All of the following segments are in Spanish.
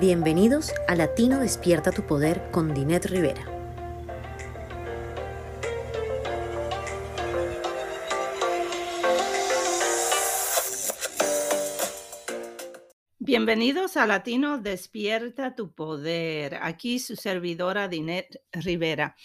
Bienvenidos a Latino Despierta tu Poder con Dinet Rivera. Bienvenidos a Latino Despierta tu Poder. Aquí su servidora Dinet Rivera.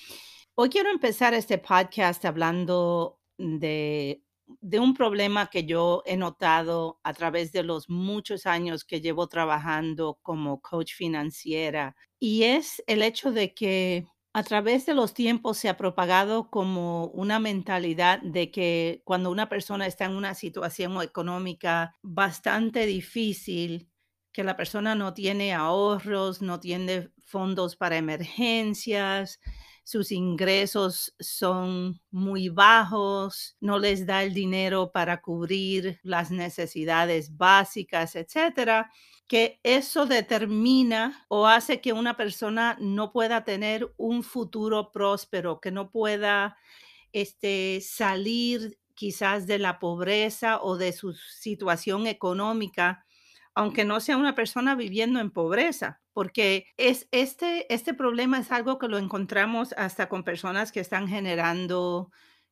Hoy quiero empezar este podcast hablando de de un problema que yo he notado a través de los muchos años que llevo trabajando como coach financiera y es el hecho de que a través de los tiempos se ha propagado como una mentalidad de que cuando una persona está en una situación económica bastante difícil, que la persona no tiene ahorros, no tiene fondos para emergencias, sus ingresos son muy bajos, no les da el dinero para cubrir las necesidades básicas, etcétera, que eso determina o hace que una persona no pueda tener un futuro próspero, que no pueda este, salir quizás de la pobreza o de su situación económica, aunque no sea una persona viviendo en pobreza porque es este, este problema es algo que lo encontramos hasta con personas que están generando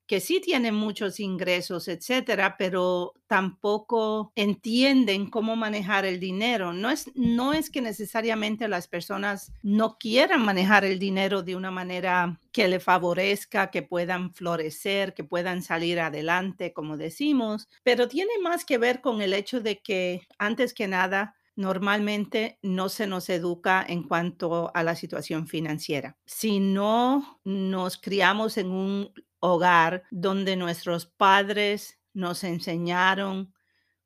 que sí tienen muchos ingresos, etcétera, pero tampoco entienden cómo manejar el dinero. No es, no es que necesariamente las personas no quieran manejar el dinero de una manera que le favorezca, que puedan florecer, que puedan salir adelante, como decimos, pero tiene más que ver con el hecho de que, antes que nada, normalmente no se nos educa en cuanto a la situación financiera. Si no nos criamos en un hogar donde nuestros padres nos enseñaron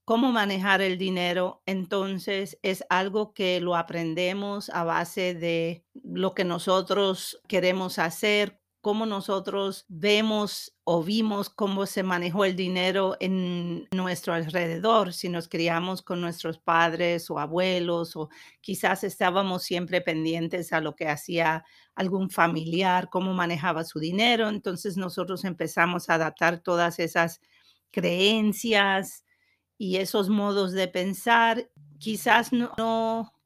cómo manejar el dinero, entonces es algo que lo aprendemos a base de lo que nosotros queremos hacer, cómo nosotros vemos o vimos cómo se manejó el dinero en nuestro alrededor, si nos criamos con nuestros padres o abuelos o quizás estábamos siempre pendientes a lo que hacía algún familiar, cómo manejaba su dinero, entonces nosotros empezamos a adaptar todas esas creencias y esos modos de pensar. Quizás no, no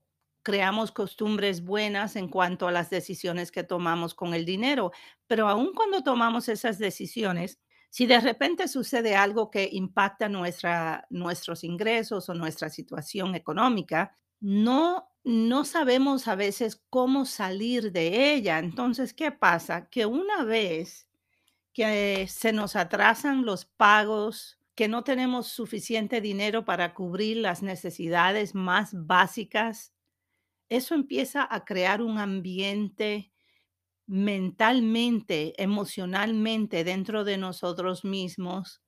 creamos costumbres buenas en cuanto a las decisiones que tomamos con el dinero, pero aun cuando tomamos esas decisiones, si de repente sucede algo que impacta nuestra, nuestros ingresos o nuestra situación económica, no, no sabemos a veces cómo salir de ella. Entonces, ¿qué pasa? Que una vez que se nos atrasan los pagos, que no tenemos suficiente dinero para cubrir las necesidades más básicas eso empieza a crear un ambiente mentalmente, emocionalmente dentro de nosotros mismos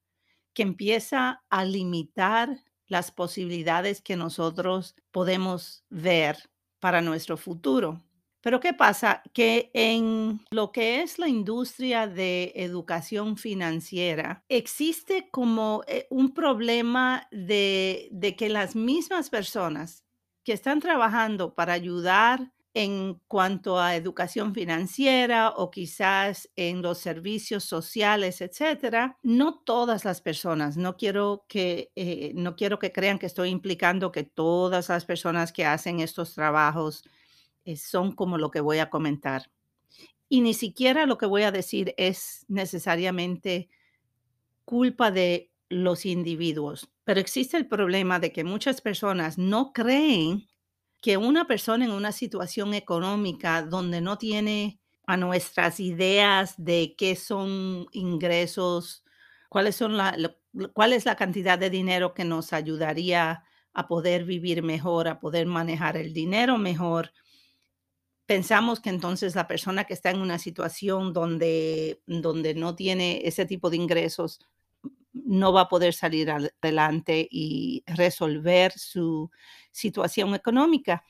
que empieza a limitar las posibilidades que nosotros podemos ver para nuestro futuro. Pero ¿qué pasa? Que en lo que es la industria de educación financiera, existe como eh, un problema de, de que las mismas personas que están trabajando para ayudar en cuanto a educación financiera o quizás en los servicios sociales, etcétera, no todas las personas, no quiero que eh, no quiero que crean que estoy implicando que todas las personas que hacen estos trabajos eh, son como lo que voy a comentar. Y ni siquiera lo que voy a decir es necesariamente culpa de los individuos. Pero existe el problema de que muchas personas no creen que una persona en una situación económica donde no tiene a nuestras ideas de qué son ingresos, cuáles son la, cuál es la cantidad de dinero que nos ayudaría a poder vivir mejor, a poder manejar el dinero mejor. Pensamos que entonces la persona que está en una situación donde, donde no tiene ese tipo de ingresos no va a poder salir adelante y resolver su situación económica.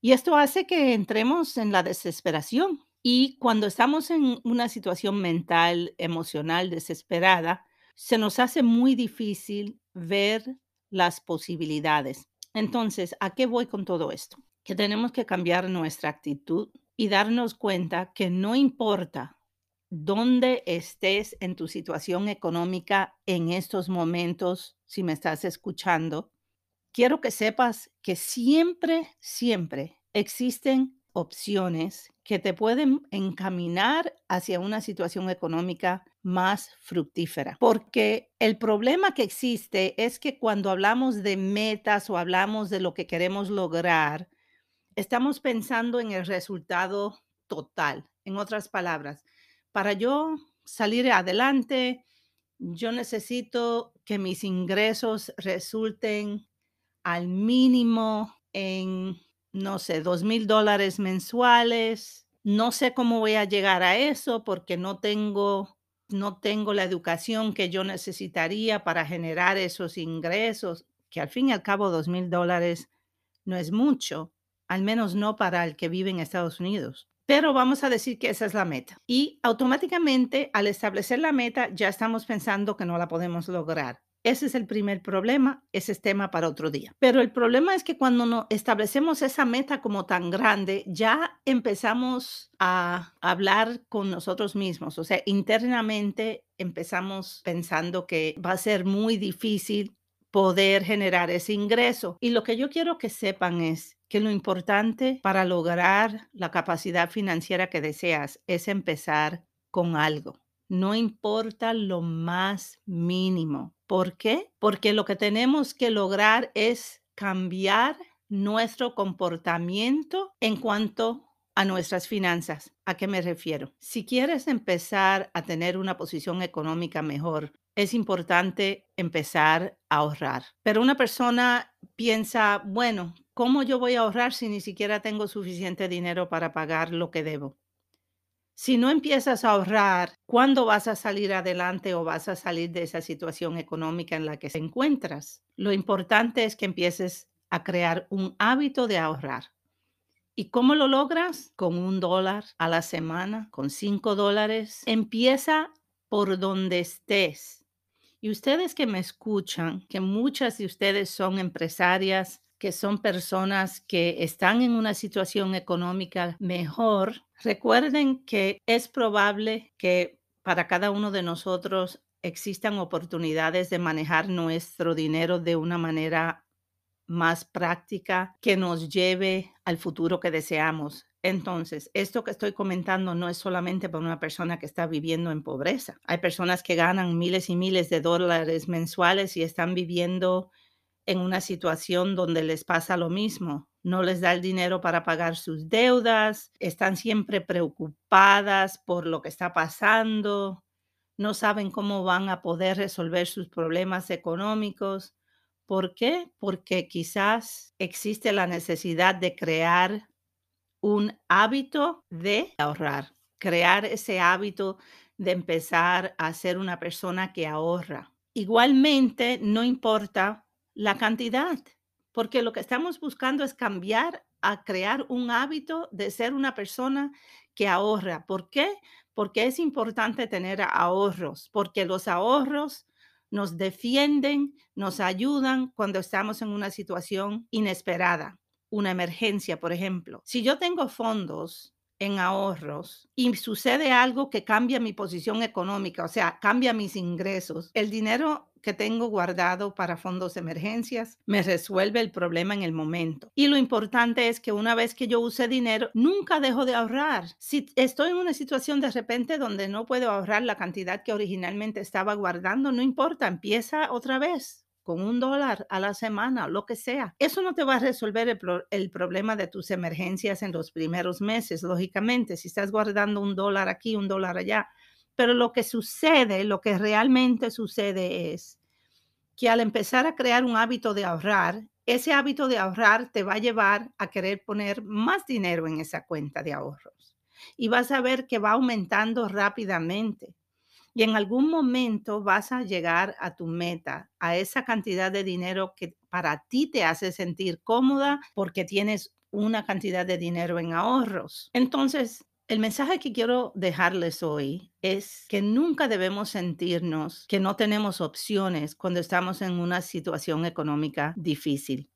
Y esto hace que entremos en la desesperación. Y cuando estamos en una situación mental, emocional desesperada, se nos hace muy difícil ver las posibilidades. Entonces, ¿a qué voy con todo esto? Que tenemos que cambiar nuestra actitud y darnos cuenta que no importa donde estés en tu situación económica en estos momentos, si me estás escuchando, quiero que sepas que siempre, siempre existen opciones que te pueden encaminar hacia una situación económica más fructífera. Porque el problema que existe es que cuando hablamos de metas o hablamos de lo que queremos lograr, estamos pensando en el resultado total. En otras palabras, para yo salir adelante, yo necesito que mis ingresos resulten al mínimo en, no sé, dos mil dólares mensuales. No sé cómo voy a llegar a eso porque no tengo, no tengo la educación que yo necesitaría para generar esos ingresos, que al fin y al cabo dos mil dólares no es mucho, al menos no para el que vive en Estados Unidos pero vamos a decir que esa es la meta. Y automáticamente al establecer la meta ya estamos pensando que no la podemos lograr. Ese es el primer problema, ese es tema para otro día. Pero el problema es que cuando no establecemos esa meta como tan grande, ya empezamos a hablar con nosotros mismos, o sea, internamente empezamos pensando que va a ser muy difícil poder generar ese ingreso. Y lo que yo quiero que sepan es que lo importante para lograr la capacidad financiera que deseas es empezar con algo. No importa lo más mínimo. ¿Por qué? Porque lo que tenemos que lograr es cambiar nuestro comportamiento en cuanto a nuestras finanzas. ¿A qué me refiero? Si quieres empezar a tener una posición económica mejor, es importante empezar a ahorrar. Pero una persona piensa, bueno, ¿cómo yo voy a ahorrar si ni siquiera tengo suficiente dinero para pagar lo que debo? Si no empiezas a ahorrar, ¿cuándo vas a salir adelante o vas a salir de esa situación económica en la que te encuentras? Lo importante es que empieces a crear un hábito de ahorrar. ¿Y cómo lo logras? Con un dólar a la semana, con cinco dólares. Empieza por donde estés y ustedes que me escuchan, que muchas de ustedes son empresarias, que son personas que están en una situación económica mejor, recuerden que es probable que para cada uno de nosotros existan oportunidades de manejar nuestro dinero de una manera más práctica que nos lleve al futuro que deseamos. Entonces, esto que estoy comentando no es solamente para una persona que está viviendo en pobreza. Hay personas que ganan miles y miles de dólares mensuales y están viviendo en una situación donde les pasa lo mismo. No les da el dinero para pagar sus deudas, están siempre preocupadas por lo que está pasando, no saben cómo van a poder resolver sus problemas económicos. ¿Por qué? Porque quizás existe la necesidad de crear un hábito de ahorrar, crear ese hábito de empezar a ser una persona que ahorra. Igualmente, no importa la cantidad, porque lo que estamos buscando es cambiar a crear un hábito de ser una persona que ahorra. ¿Por qué? Porque es importante tener ahorros, porque los ahorros nos defienden, nos ayudan cuando estamos en una situación inesperada una emergencia, por ejemplo. Si yo tengo fondos en ahorros y sucede algo que cambia mi posición económica, o sea, cambia mis ingresos, el dinero que tengo guardado para fondos de emergencias me resuelve el problema en el momento. Y lo importante es que una vez que yo use dinero, nunca dejo de ahorrar. Si estoy en una situación de repente donde no puedo ahorrar la cantidad que originalmente estaba guardando, no importa, empieza otra vez con un dólar a la semana, lo que sea. Eso no te va a resolver el, problema de tus emergencias en los primeros meses, lógicamente, si estás guardando un dólar aquí, un dólar allá. Pero lo que sucede, lo que realmente sucede es que al empezar a crear un hábito de ahorrar, ese hábito de ahorrar te va a llevar a querer poner más dinero en esa cuenta de ahorros. Y vas a ver que va aumentando rápidamente y en algún momento vas a llegar a tu meta, a esa cantidad de dinero que para ti te hace sentir cómoda porque tienes una cantidad de dinero en ahorros. Entonces, el mensaje que quiero dejarles hoy es que nunca debemos sentirnos que no tenemos opciones cuando estamos en una situación económica difícil.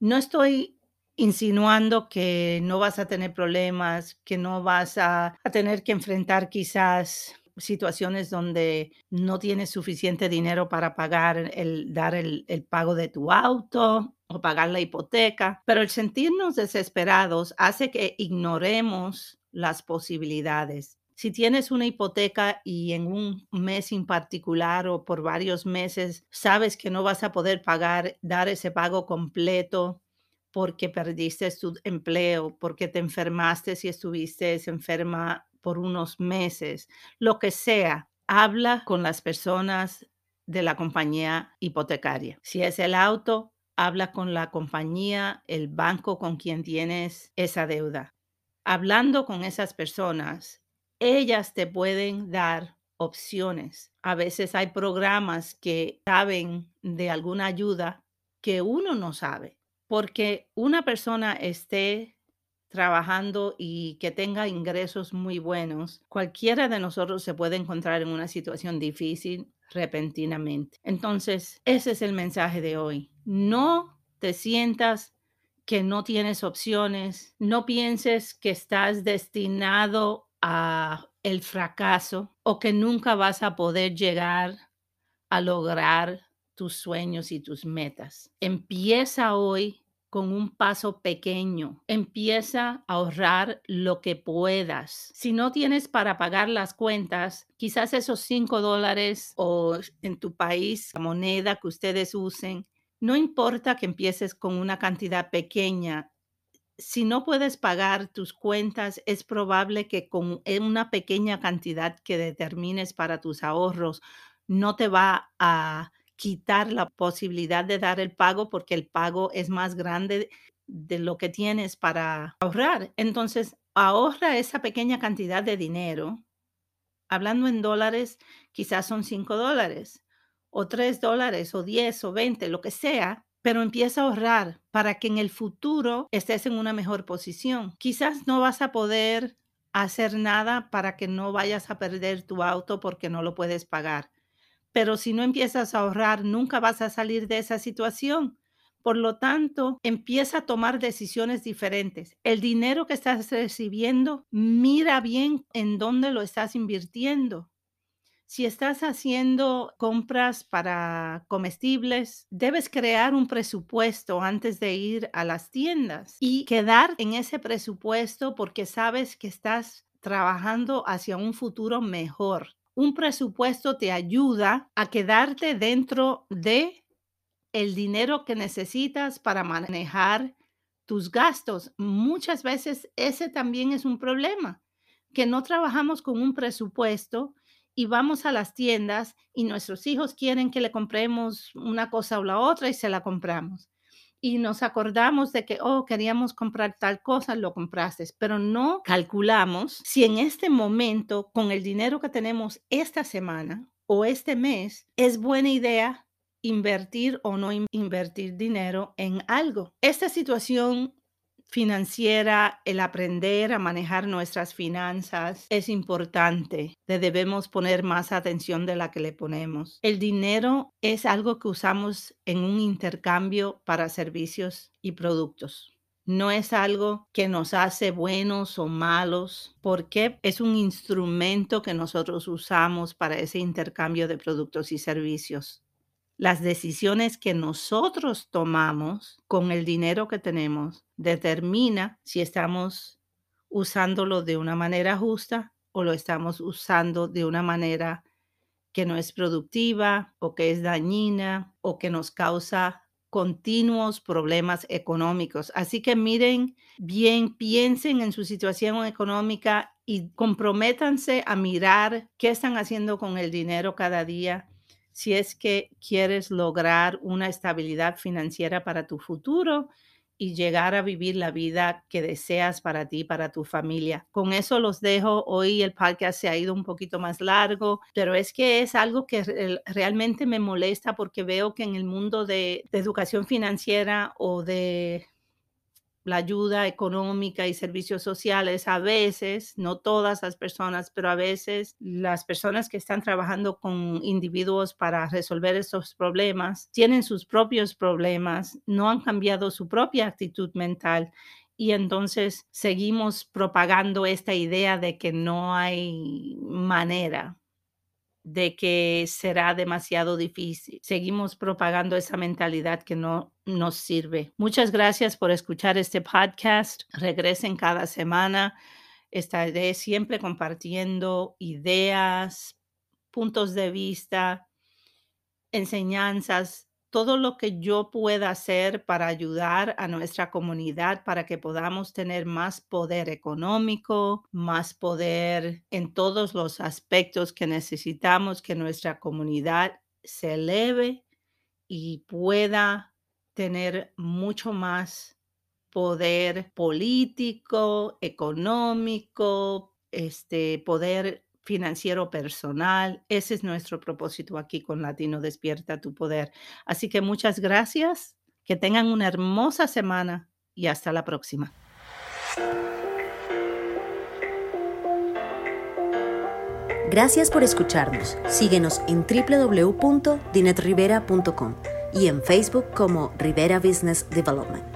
No estoy insinuando que no vas a tener problemas, que no vas a, tener que enfrentar quizás situaciones donde no tienes suficiente dinero para pagar el dar el, el pago de tu auto o pagar la hipoteca, pero el sentirnos desesperados hace que ignoremos las posibilidades. Si tienes una hipoteca y en un mes en particular o por varios meses sabes que no vas a poder pagar, dar ese pago completo porque perdiste tu empleo, porque te enfermaste si estuviste enferma por unos meses, lo que sea, habla con las personas de la compañía hipotecaria. Si es el auto, habla con la compañía, el banco con quien tienes esa deuda. Hablando con esas personas, ellas te pueden dar opciones. A veces hay programas que saben de alguna ayuda que uno no sabe, porque una persona esté trabajando y que tenga ingresos muy buenos, cualquiera de nosotros se puede encontrar en una situación difícil repentinamente. Entonces, ese es el mensaje de hoy. No te sientas que no tienes opciones, no pienses que estás destinado a el fracaso o que nunca vas a poder llegar a lograr tus sueños y tus metas. Empieza hoy con un paso pequeño. Empieza a ahorrar lo que puedas. Si no tienes para pagar las cuentas, quizás esos 5 dólares o en tu país, la moneda que ustedes usen, no importa que empieces con una cantidad pequeña. Si no puedes pagar tus cuentas, es probable que con una pequeña cantidad que determines para tus ahorros no te va a quitar la posibilidad de dar el pago porque el pago es más grande de lo que tienes para ahorrar. Entonces, ahorra esa pequeña cantidad de dinero. Hablando en dólares, quizás son 5 dólares o 3 dólares o 10 o 20, lo que sea, pero empieza a ahorrar para que en el futuro estés en una mejor posición. Quizás no vas a poder hacer nada para que no vayas a perder tu auto porque no lo puedes pagar pero si no empiezas a ahorrar, nunca vas a salir de esa situación. Por lo tanto, empieza a tomar decisiones diferentes. El dinero que estás recibiendo, mira bien en dónde lo estás invirtiendo. Si estás haciendo compras para comestibles, debes crear un presupuesto antes de ir a las tiendas y quedar en ese presupuesto porque sabes que estás trabajando hacia un futuro mejor un presupuesto te ayuda a quedarte dentro de el dinero que necesitas para manejar tus gastos. Muchas veces ese también es un problema, que no trabajamos con un presupuesto y vamos a las tiendas y nuestros hijos quieren que le compremos una cosa o la otra y se la compramos y nos acordamos de que, oh, queríamos comprar tal cosa, lo compraste, pero no calculamos si en este momento, con el dinero que tenemos esta semana o este mes, es buena idea invertir o no invertir dinero en algo. Esta situación financiera, el aprender a manejar nuestras finanzas es importante. Le debemos poner más atención de la que le ponemos. El dinero es algo que usamos en un intercambio para servicios y productos. No es algo que nos hace buenos o malos, porque es un instrumento que nosotros usamos para ese intercambio de productos y servicios las decisiones que nosotros tomamos con el dinero que tenemos determina si estamos usándolo de una manera justa o lo estamos usando de una manera que no es productiva o que es dañina o que nos causa continuos problemas económicos. Así que miren bien, piensen en su situación económica y comprométanse a mirar qué están haciendo con el dinero cada día si es que quieres lograr una estabilidad financiera para tu futuro y llegar a vivir la vida que deseas para ti, para tu familia. Con eso los dejo. Hoy el podcast se ha ido un poquito más largo, pero es que es algo que realmente me molesta porque veo que en el mundo de, de educación financiera o de la ayuda económica y servicios sociales, a veces, no todas las personas, pero a veces las personas que están trabajando con individuos para resolver estos problemas tienen sus propios problemas, no han cambiado su propia actitud mental y entonces seguimos propagando esta idea de que no hay manera de que será demasiado difícil. Seguimos propagando esa mentalidad que no nos sirve. Muchas gracias por escuchar este podcast. Regresen cada semana. Estaré siempre compartiendo ideas, puntos de vista, enseñanzas todo lo que yo pueda hacer para ayudar a nuestra comunidad para que podamos tener más poder económico, más poder en todos los aspectos que necesitamos que nuestra comunidad se eleve y pueda tener mucho más poder político, económico, este poder financiero personal. Ese es nuestro propósito aquí con Latino Despierta tu Poder. Así que muchas gracias, que tengan una hermosa semana y hasta la próxima. Gracias por escucharnos. Síguenos en www.dinetrivera.com y en Facebook como Rivera Business Development.